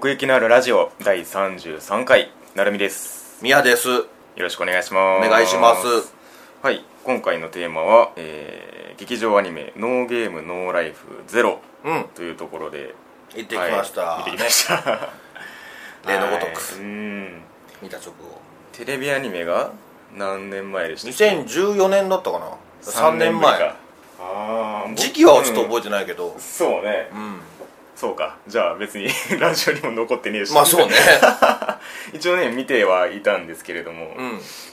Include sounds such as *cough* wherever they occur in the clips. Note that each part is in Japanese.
奥行きのあるラジオ第33回なるみです。宮です。よろしくお願いします。お願いします。はい。今回のテーマは、えー劇場アニメ「ノーゲームノーライフゼロうん。というところで行ってきました、はい、見てきました、*laughs* 例のごとく。はい。うん。見た直後。テレビアニメが何年前でした2014年だったかな。3年前。ああ時期はちょっと覚えてないけど。そうね。うん、そうか。じゃあ別に *laughs* ラジオにも残ってねえし。まあそうね。*laughs* 一応ね見てはいたんですけれども。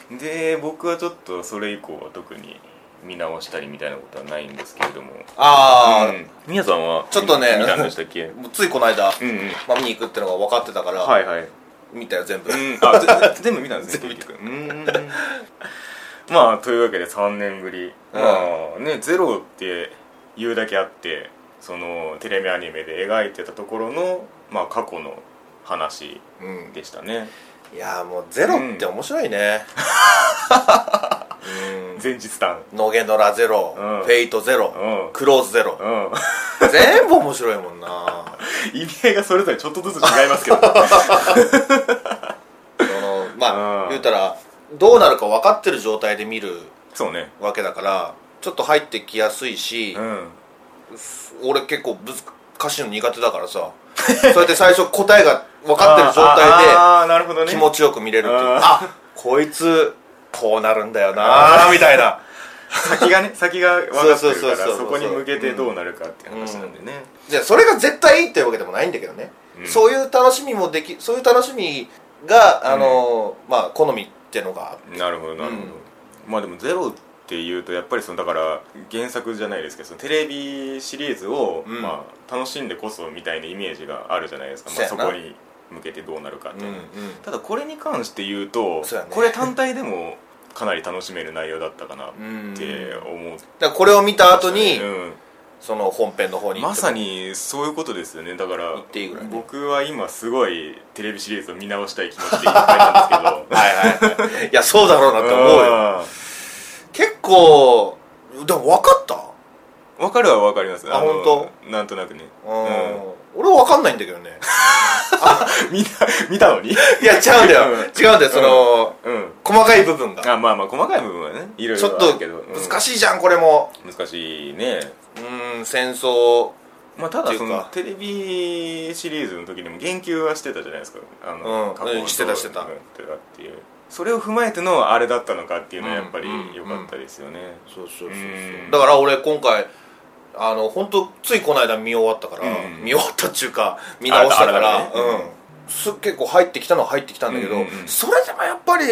う、ん。で僕はちょっとそれ以降は特に見直したりみたいなことはないんですけれども。ああ、うん。宮さんはちょっとね。見たんでしたっけ？*laughs* もうついこの間、うんうん。まあ、見に行くってのが分かってたから、はいはい。見たよ全部、うん。あぜ全部見たんですね全部見うん。まあというわけで3年ぶり、うん。まあねゼロって言うだけあってそのテレビアニメで描いてたところの、まあ、過去の話うん。でしたね。いやーもうゼロって面白いね。うん。前日談。ノゲノラゼロ、うん。フェイトゼロ、うん。クローズゼロ、うん。全部面白いもんな。*laughs* 意味合いがそれぞれちょっとずつ違いますけど。*laughs* そのまあ、うん。言うたらどうなるか分かってる状態で見るそうね。わけだからちょっと入ってきやすいしう、ん俺結構難しいの苦手だからさ。そうやって最初答えが分かってる状態あーあーなるほどね。で気持ちよく見れるっていう。あこいつこうなるんだよなみたいな。先がね先が分かってるそうそうからそこに向けてどうなるかっていう話なんでね。じゃあそれが絶対いいっていうわけでもないんだけどね、うん。そういう楽しみもできそういう楽しみがあの、まあ好みってのがなるほどなるほど、うん。まあでもゼロっていうとやっぱりそのだから原作じゃないですけどそのテレビシリーズを、うん。まあ、楽しんでこそみたいなイメージがあるじゃないですか、まあ、そこに向けてどうなるかっていうただこれに関して言うとそうやね。これ単体でもかなり楽しめる内容だったかなって *laughs* 思う、だからこれを見た後に、うん。その本編の方にまさにそういうことですよね。だから言っていいぐらいね。僕は今すごいテレビシリーズを見直したい気持ちでいっぱいなんですけど。*laughs* はいはいはい。いやそうだろうなって思うよ構でも分かった？分かるは分かります。あの本なんとなくね。うんうん。俺分かんないんだけどね。*laughs* 見た見たのに？いや違うんだよ。うん。違うんだよその、うん。細かい部分が。あまあまあ細かい部分はねいろいちょっと難しいじゃんこれも。い難しいね。うん戦争。まあただそのテレビシリーズの時にも言及はしてたじゃないですか。あの、うん。してたしてた。うんしてたって。いうそれを踏まえてのあれだったのかっていうのはやっぱりうん。良かったですよね。そうそうそうそう。うん。だから俺今回あの本当ついこの間見終わったから、うん。見終わったっちゅうか見直したから、ね。うん。す結構入ってきたのは入ってきたんだけど、うんうんうん。それでもやっぱり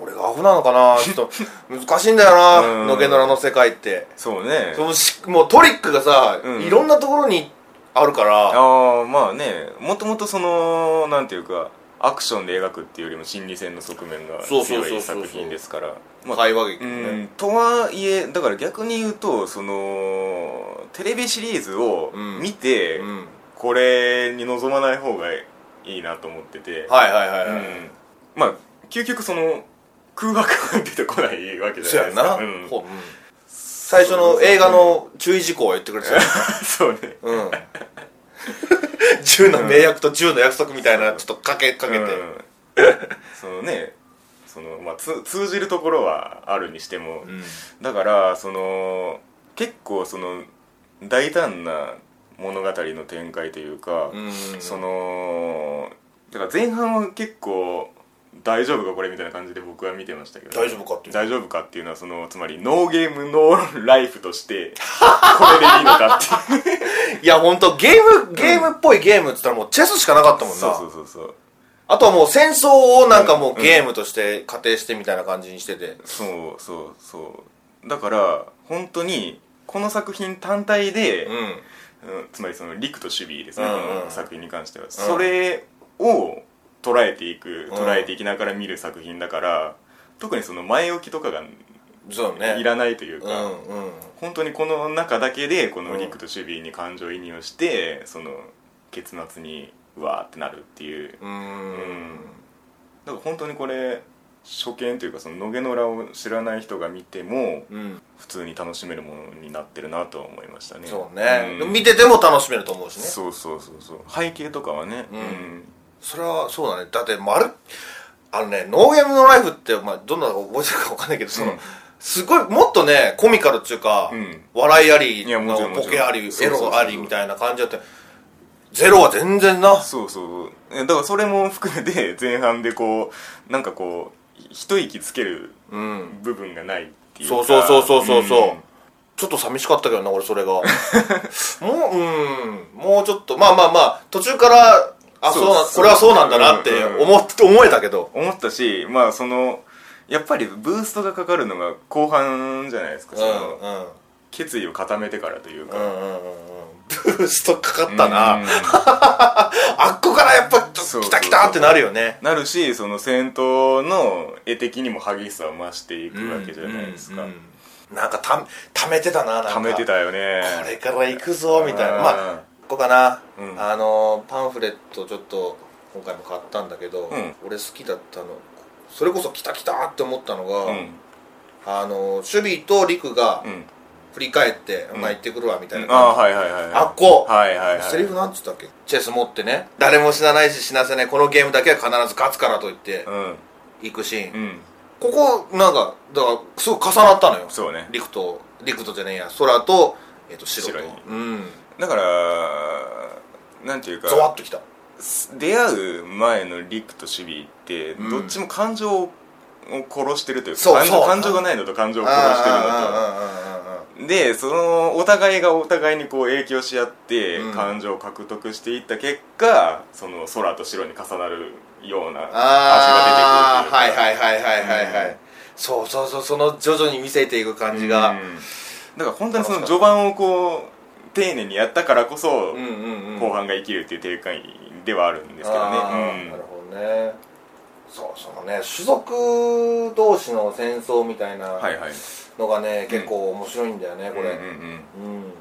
俺がアホなのかなちょっと *laughs* 難しいんだよな、うん。のけのらの世界って。そうね。そのしもうトリックがさ、うん。いろんなところにあるから。ああまあね。もともとそのなんていうかアクションで描くっていうよりも心理戦の側面が強い作品ですから。まあ会話劇ね。ん。とはいえだから逆に言うとそのテレビシリーズをうん。見て、うん。これに臨まない方がいいなと思ってて、はいはいはいはい、うん。まあ究極その空白が出てこないわけじゃないですか。最初の映画の注意事項は言ってくれてたよ *laughs* そうね。うん *laughs* 10の名約と10の約束みたいなちょっとかけかけて、うん。そのねその、まあ、つ通じるところはあるにしても、うん。だからその結構その大胆な物語の展開というか、うん。そのだから前半は結構大丈夫かこれみたいな感じで僕は見てましたけど。大丈夫かっていう。大丈夫かっていうのはそのつまりノーゲームノーライフとしてこれでいいのかっていう。*laughs* いや本当ゲームゲームっぽいゲームっつったらもうチェスしかなかったもんな。そうそうそうそう。あとはもう戦争をなんかもうゲームとして仮定してみたいな感じにしてて。そうそうそう。だから本当にこの作品単体で、うん。うんつまりその陸と守備ですね、うんうんこの作品に関しては、それを捉えていく捉えていきながら見る作品だから特にその前置きとかがそうね。いらないというか、うんうん。本当にこの中だけでこの陸と守備に感情移入をして、その結末にうわーってなるっていう。うーん。だから本当にこれ初見というかその野毛の裏を知らない人が見てもうん。普通に楽しめるものになってるなとは思いましたね。そうね、ん。見てても楽しめると思うしね。そうそうそうそう。背景とかはね。うんそれはそうだね。だってまるあのねノーゲームのライフって、まあ、どんな覚えてるか分かんないけどその、うん。すごいもっとねコミカルっていうか、うん。笑いありボケありエロありみたいな感じだってゼロは全然な。そうそうえだからそれも含めて前半でこうなんかこう一息つけるうん。部分がないっていうか。そうそうそうそうそう。そう、ん。ちょっと寂しかったけどな俺それが。*laughs* もううん。もうちょっと。まあまあまあ途中からあそうこれはそうなんだなってうんうん。思って思えたけど。思ったしまあそのやっぱりブーストがかかるのが後半じゃないですか、うんそのうん決意を固めてからというか、うんうんうん。うんブーストかかったな、うん。*laughs* あっこからやっぱそう来た来たってなるよね。なるしその戦闘の絵的にも激しさを増していくわけじゃないですか、うんうんなんかたためてたななんか。溜めてたよね。これから行くぞみたいな。うん。まあここかな、うん。あのパンフレットちょっと今回も買ったんだけど、うん。俺好きだったの。それこそ来た来たって思ったのが、うん。あの守備と陸がうん。振り返って「うん。まあ行ってくるわ」みたいなああ感じ、はいはいはいはい。あっこ。はいはいはい。セリフなんつったっけ？チェス持ってね。誰も死なないし死なせない。このゲームだけは必ず勝つからと言ってうん。行くシーン、うん。ここなんかだからすごい重なったのよ。そうね。陸と陸とじゃねえや。空と,、えっと白と。白にうんだからなんていうかゾワッときた。出会う前のリクと守備ってうん。どっちも感情を殺してるというか、そうそう。感情がないのと感情を殺してるのと。でそのお互いがお互いにこう影響し合ってうん。感情を獲得していった結果、その空と白に重なるようなああ味が出てくるはいはいはいはいはいはい、うん。そうそうそうその徐々に見せていく感じが、うん。だから本当にその序盤をこう丁寧にやったからこそ、うんうんうん。後半が生きるっていう展開ではあるんですけどね。あーなるほどね。そうそのね種族同士の戦争みたいなうんはいはい。のがね、結構面白いんだよねこれ、うんうんうん。うん。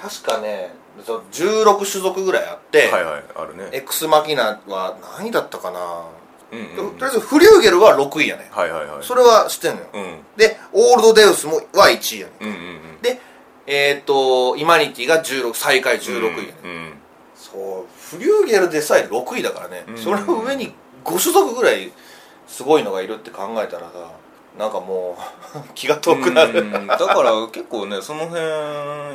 確かねそう16種族ぐらいあって、はいはいあるね。エクスマキナは何位だったかな、うんうんうん。とりあえずフリューゲルは6位やね。はいはいはい。それは知ってんのよ、うん。でオールドデウスもは1位やねうんうんうん。でえっ、とイマニティが16最下位16位。やね、うん。そうフリューゲルでさえ6位だからね、うん。それの上に5種族ぐらいすごいのがいるって考えたらさなんかもう *laughs* 気が遠くなる。うんだから結構ねその辺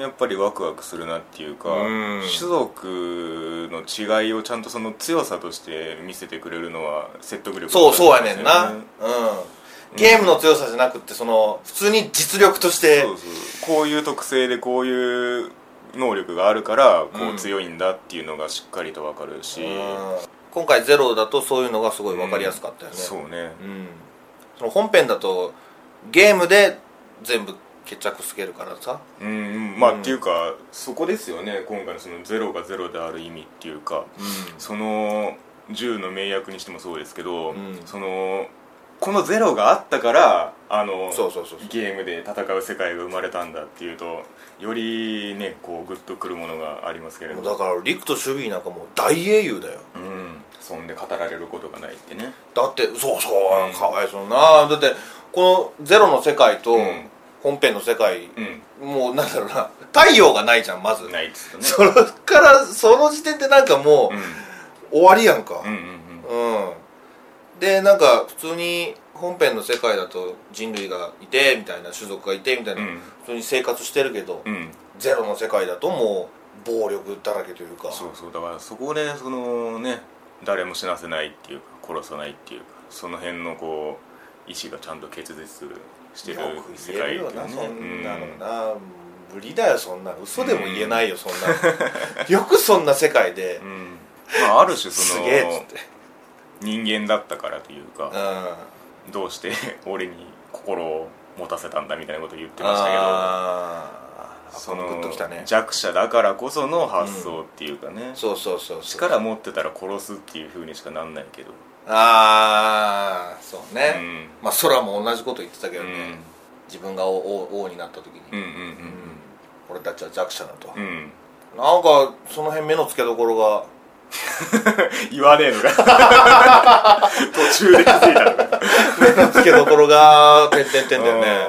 やっぱりワクワクするなっていうかうん。種族の違いをちゃんとその強さとして見せてくれるのは説得力そうそうやねんな、だうんゲームの強さじゃなくってその普通に実力としてそうそう。こういう特性でこういう能力があるからこうんう強いんだっていうのがしっかりと分かるし、うん。今回ゼロだとそういうのがすごい分かりやすかったよね、そうね。うん。その本編だとゲームで全部決着つけるからさ。うんうん。まあ、うんっていうかそこですよね。今回のそのゼロがゼロである意味っていうか。その銃の名役にしてもそうですけど、うん。そのこのゼロがあったからあのゲームで戦う世界が生まれたんだっていうとよりねこうグッとくるものがありますけれど。もうだから陸と守備なんかもう大英雄だよ。うん。そんで語られることがないってね。だってそうそう、うん。かわいそうな。だってこのゼロの世界とうん。本編の世界、うもうなんだろうな。太陽がないじゃんまず。んないっつうとね。それからその時点でなんかもう、終わりやんか。うんうんうん。うん、でなんか普通に本編の世界だと人類がいてみたいな種族がいてみたいな、うん。普通に生活してるけど、うん。ゼロの世界だともう暴力だらけというか。そうそう。だからそこでそのね誰も死なせないっていうか殺さないっていうかその辺のこう意志がちゃんと結実してるよく世言えるよ界っていうね。なそんなのうん。な、無理だよそんなの。嘘でも言えないよそんなの。よくそんな世界で。う、ん。まあある種そすのげえっつって人間だったからというかうん。どうして *laughs* 俺に心を持たせたんだみたいなことを言ってましたけどああそのグッときたね。弱者だからこその発想っていうかね、そうそうそうそう。力持ってたら殺すっていうふうにしかなんないけど。ああそうね、うん。まあ空も同じこと言ってたけどね、うん。自分が王になった時に、うんうん俺たちは弱者だと、うんうん。なんかその辺目の付けどころが言わねえのか。途中で気づいたのか。目の付けどころが点々点だよね。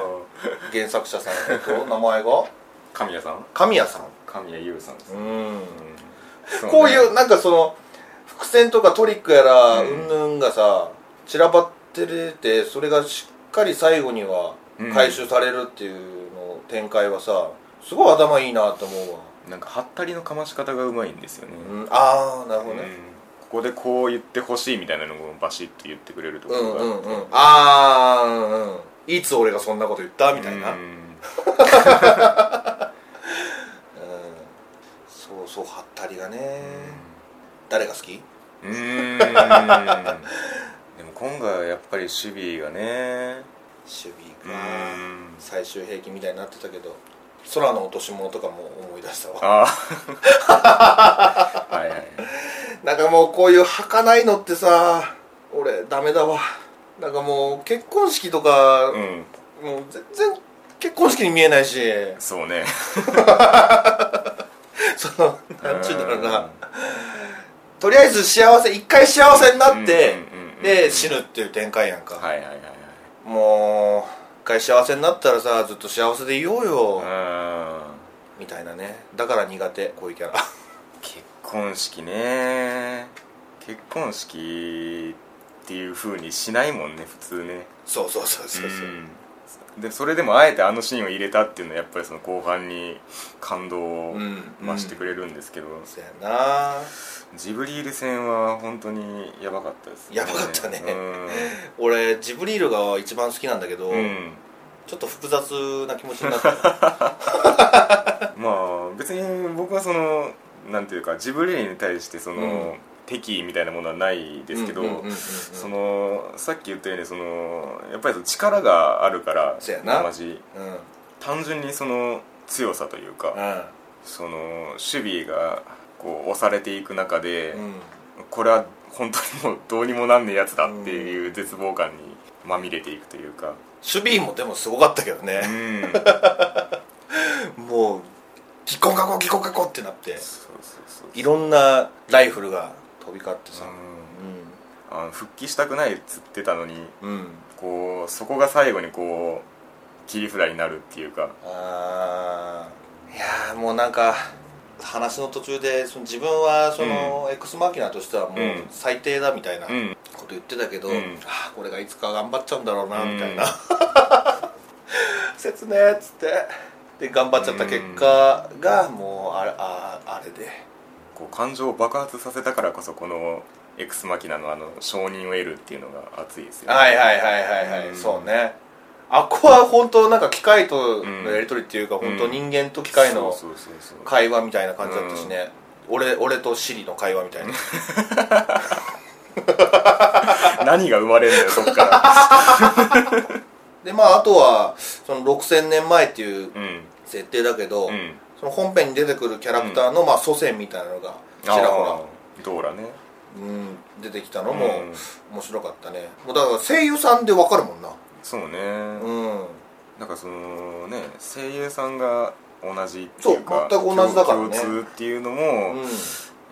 原作者さんえっと名前が？神谷さん？神谷さん。神谷優さんです。ねうん。そこういうねなんかその伏線とかトリックやらううんぬんがさ散らばっててそれがしっかり最後にはうん。回収されるっていうの展開はさすごい頭いいなと思うわ、なんかハったりのかまし方がうまいんですよね、うん、ああなるほどね、うん。ここでこう言ってほしいみたいなのをバシッと言ってくれるとこうん、ろが。うんうんああうんうん。いつ俺がそんなこと言ったみたいな、うん。うん。そうそうはったりがね、誰が好き？うーん。でも今回はやっぱり守備がね。守備うか。ん。最終兵器みたいになってたけど空の落とし物とかも思い出したわ。ああ *laughs* はいはいなんかもうこういう儚いのってさ俺ダメだわ。なんかもう結婚式とか、うん。もう全然結婚式に見えないし。そうね。*laughs* そのなんちゅうんだろうな。とりあえず幸せ一回幸せになって、で死ぬっていう展開やんか、はいはいはいはい。もう一回幸せになったらさずっと幸せでいようよ、うん。みたいなね。だから苦手こういうキャラ。*laughs* 結婚式ね。結婚式っていう風にしないもんね普通ね。そうそうそうそうそう、うんでそれでもあえてあのシーンを入れたっていうのはやっぱりその後半に感動をうん増してくれるんですけど、そうやな。ジブリール戦は本当にやばかったです。やばかったね。うん。*laughs* 俺ジブリールが一番好きなんだけど、うん。ちょっと複雑な気持ちになった *laughs* まあ別に僕はそのなんていうかジブリールに対してその、うん敵意みたいなものはないですけど、うんうんうんうんそのさっき言ったようにそのやっぱりその力があるからそうやな。マジうん。うん単純にその強さというか、その守備がこう押されていく中で、うん。これは本当にもうどうにもなんねえやつだっていう絶望感にまみれていくというか。守備もでもすごかったけどうね、ん。*laughs* もうギコガコギコガコってなって。そうそうそう。いろんなライフルが飛び交ってさ。あの復帰したくないっつってたのにうん、うん、こうそこが最後にこう切り札になるっていうか。あー。いやーもうなんか話の途中でその自分はその、エクスマキナとしてはもううん。最低だみたいなこうん。と言ってたけど、うん。ああこれがいつか頑張っちゃうんだろうなうん。みたいな、*laughs* 切ねえっつって。で頑張っちゃった結果がもうあれああれでこう感情を爆発させたからこそこのエクスマキナのあの承認を得るっていうのが熱いですよね。はいはいはいはいはい、うん。そうね。あっこは本当なんか機械とのやり取りっていうか、ん。本当人間と機械の会話みたいな感じだったしね、俺俺とシリの会話みたいな。*laughs* 何が生まれるんだよそっから。*laughs* でまああとはその6000年前っていううん。設定だけど、うんその本編に出てくるキャラクターの、まあ、祖先みたいなのがちらほら。あードーラね。うん出てきたのもうん。面白かったね。もうだから声優さんでわかるもんな。そうね、うん。なんかそのね声優さんが同じっていうかそう全く同じだからね。共通っていうのも、うん。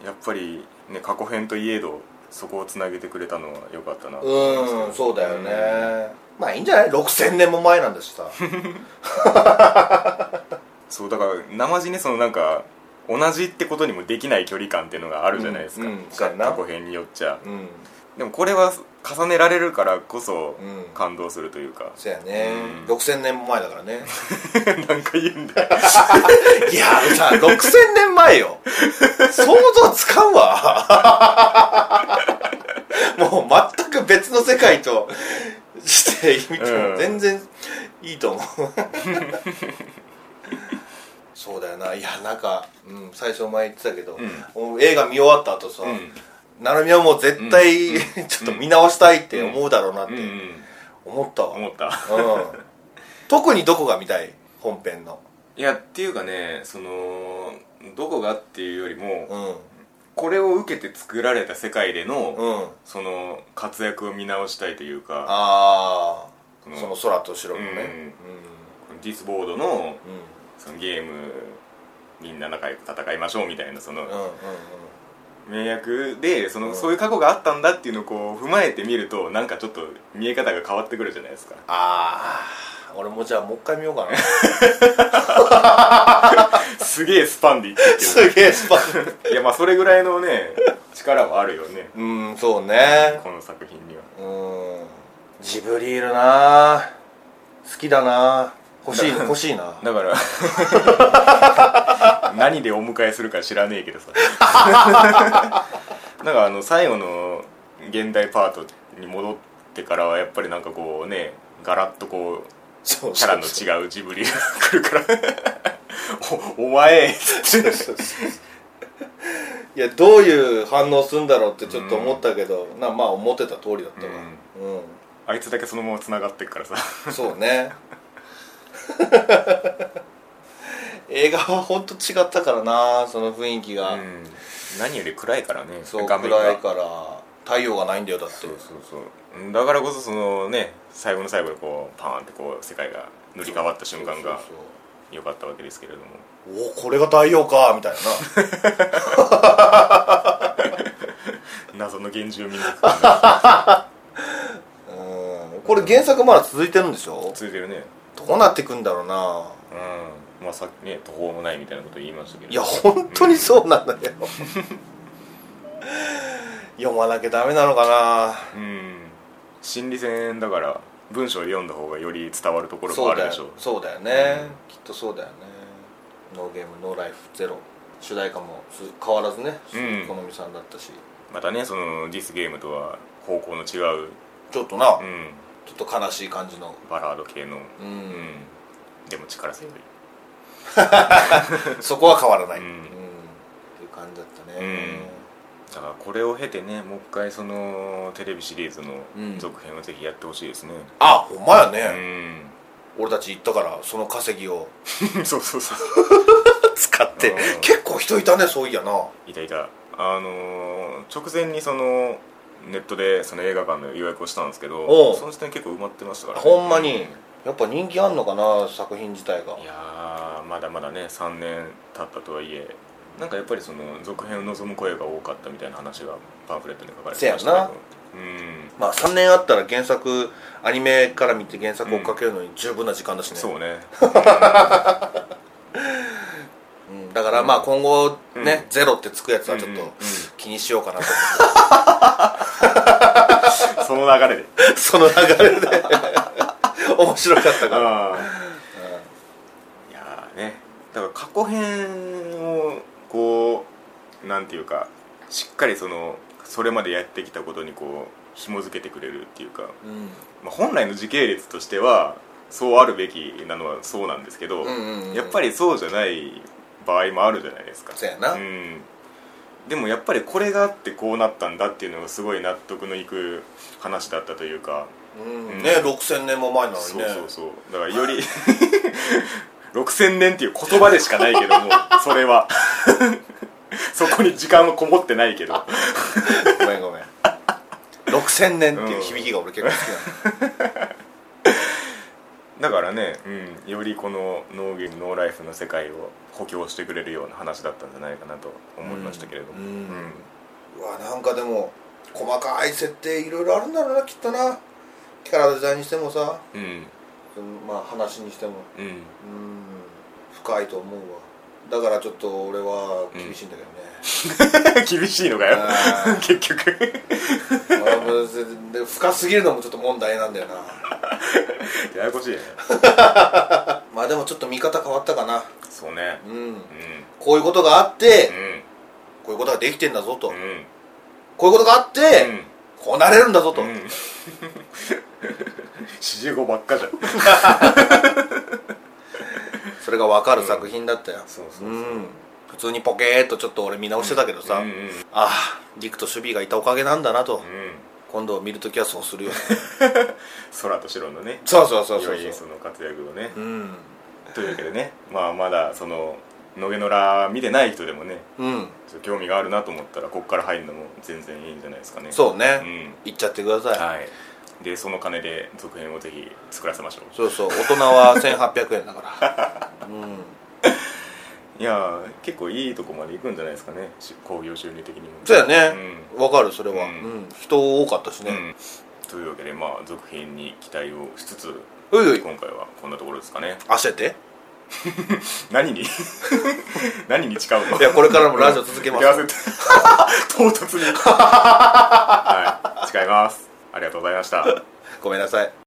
やっぱりね過去編といえどそこをつなげてくれたのは良かったなうんそうだよね、まあいいんじゃない？6000年も前なんだしさ *laughs* そうだから生地ねそのなんか同じってことにもできない距離感っていうのがあるじゃないですか、過去編によっちゃ。うん。でもこれは重ねられるからこそうん。感動するというか、そうやね、うん。6000年も前だからね。*laughs* なんか言うんだよ。*laughs* いやさ6000年前よ。想像つかんわ。*laughs* もう全く別の世界として見てもうん。全然いいと思うそうだよな。いやなんか、うん、最初前言ってたけど、もう映画見終わった後さ、うん。なるみはもう絶対、*laughs* ちょっと見直したいって思うだろうなってうんうん。思ったわ、思った。うん、特にどこが見たい？本編の。いやっていうかねそのどこがっていうよりも、うん。これを受けて作られた世界での、うん。その活躍を見直したいというかああその空と白のねディスボードのうん。そのゲームみんな仲良く戦いましょうみたいなその、うんうんうん。うん名役でその、うん。そういう過去があったんだっていうのをこう踏まえてみるとなんかちょっと見え方が変わってくるじゃないですか。ああ俺もじゃあもう一回見ようかな。*laughs* すげえスパンで言ってる。けすげえスパン。どいやまあそれぐらいのね力はあるよね。うんそうね。この作品には。うん。ジブリールな。好きだな欲しい欲しいな。だから *laughs* 何でお迎えするか知らねえけどさ。*laughs* なんかあの最後の現代パートに戻ってからはやっぱりなんかこうねガラッとこうキャラの違うジブリが来るから。*laughs* おお前そうそうそういやどういう反応するんだろうってちょっと思ったけど、なまあ思ってた通りだったわ。うん、あいつだけそのまま繋がってっからさ。そうね *laughs* 映画は本当違ったからなその雰囲気が、うん。何より暗いからねそう暗いから太陽がないんだよだって。そうそうそう。うんだからこそそのね最後の最後でこうパーンってこう世界が塗り替わった瞬間がそう良かったわけですけれども。そうそうおこれが太陽かみたい *laughs* 謎の原住民族な *laughs* うん。これ原作まだ続いてるんでしょ？続いてるねどうなっていくんだろうな。うん。まあさっきね途方もないみたいなこと言いましたけど。いや本当にそうなんだよ *laughs* 読まなきゃダメなのかな。うん。心理戦だから文章を読んだ方がより伝わるところもあるでしょう。そうだよ。ね、きっとそうだよね。ノーゲームノーライフゼロ。主題歌もす変わらずね。うん。好みさんだったし。またねそのディスゲームとは方向の違う、ちょっとな、うん、ちょっと悲しい感じの。バラード系の、う、うん。ん、でも力強い。*laughs* そこは変わらない、ううん。んっていう感じだったね、うん。だからこれを経てねもう一回そのテレビシリーズのうん。続編をぜひやってほしいですね。あほんまやうね、ん、俺たち行ったからその稼ぎを。*laughs* そうそうそう。使って。うん。結構人いたねそういやな。いたいた。あのー直前にそのネットでその映画館の予約をしたんですけどその時点結構埋まってましたから、ほんまに。うんやっぱ人気あんのかな作品自体が。いやーまだまだね3年経ったとはいえなんかやっぱりその続編を望む声が多かったみたいな話がパンフレットに書かれてましたけど。うん。まあ3年あったら原作アニメから見て原作追っかけるのに十分な時間だしね、そうね。う *laughs* んだからまあ今後ね、うん。ゼロってつくやつはちょっうんうん。と気にしようかなと *laughs* その流れで。思って、その流れで。面白かったから、あいやーね。だから過去編をこうなんていうかしっかりそのそれまでやってきたことにこう紐づけてくれるっていうか、うん。まあ、本来の時系列としてはそうあるべきなのはそうなんですけど、うんうんうん。やっぱりそうじゃない場合もあるじゃないですか。そうやな、うん、でもやっぱりこれがあってこうなったんだっていうのがすごい納得のいく話だったというか。うん。うん。ね6000年も前なのにそうねそうそう。だからより *laughs* 6000年っていう言葉でしかないけども *laughs* それは。*laughs* そこに時間はこもってないけど。ごめんごめん。6000年っていう響きが俺結構好きなの、だからね、うん、よりこのノーゲームノーライフの世界を補強してくれるような話だったんじゃないかなと思いましたけれども、うんうわなんかでも細かい設定いろいろあるんだろうなきっとな。キャラデザインにしてもさ、うん。うんまあ話にしても。うん。うん。深いと思うわ。だからちょっと俺は厳しいんだけどね、*laughs* 厳しいのかよ。結局。深すぎるのもちょっと問題なんだよな。*laughs* ややこしいね。*laughs* まあでもちょっと見方変わったかな。そうね。うん。うん。こういうことがあって、うん。こういうことができてんだぞと、うん。こういうことがあって、うん。こうなれるんだぞと、うん。指示語ばっかじゃん。それが分かる作品だったよ、そうそうそう。うん普通にポケーっとちょっと俺見直してたけどさ、うんうんああ陸と守備がいたおかげなんだなと、うん。今度見るときはそうするよ。*laughs* 空と白のね。そうそうそうそうその活躍をね。うん。というわけでね。まあまだその野毛のら見てない人でもねうん。興味があるなと思ったらここから入るのも全然いいんじゃないですかね。そうね、うん。行っちゃってください、はい。でその金で続編をぜひ作らせましょう。そうそう。大人は1800円だから。*laughs* うんいやー結構いいとこまで行くんじゃないですかね。し興行収入的にも。そうやね。わ、かるそれは、ううん。ん人多かったしね、うん。というわけでまあ続編に期待をしつつ今回はこんなところですかね。焦って？*laughs* 何に？*laughs* 何に誓うの？いやこれからもラジオ続けます。*laughs* 唐突に。はい。誓います。ありがとうございました。ごめんなさい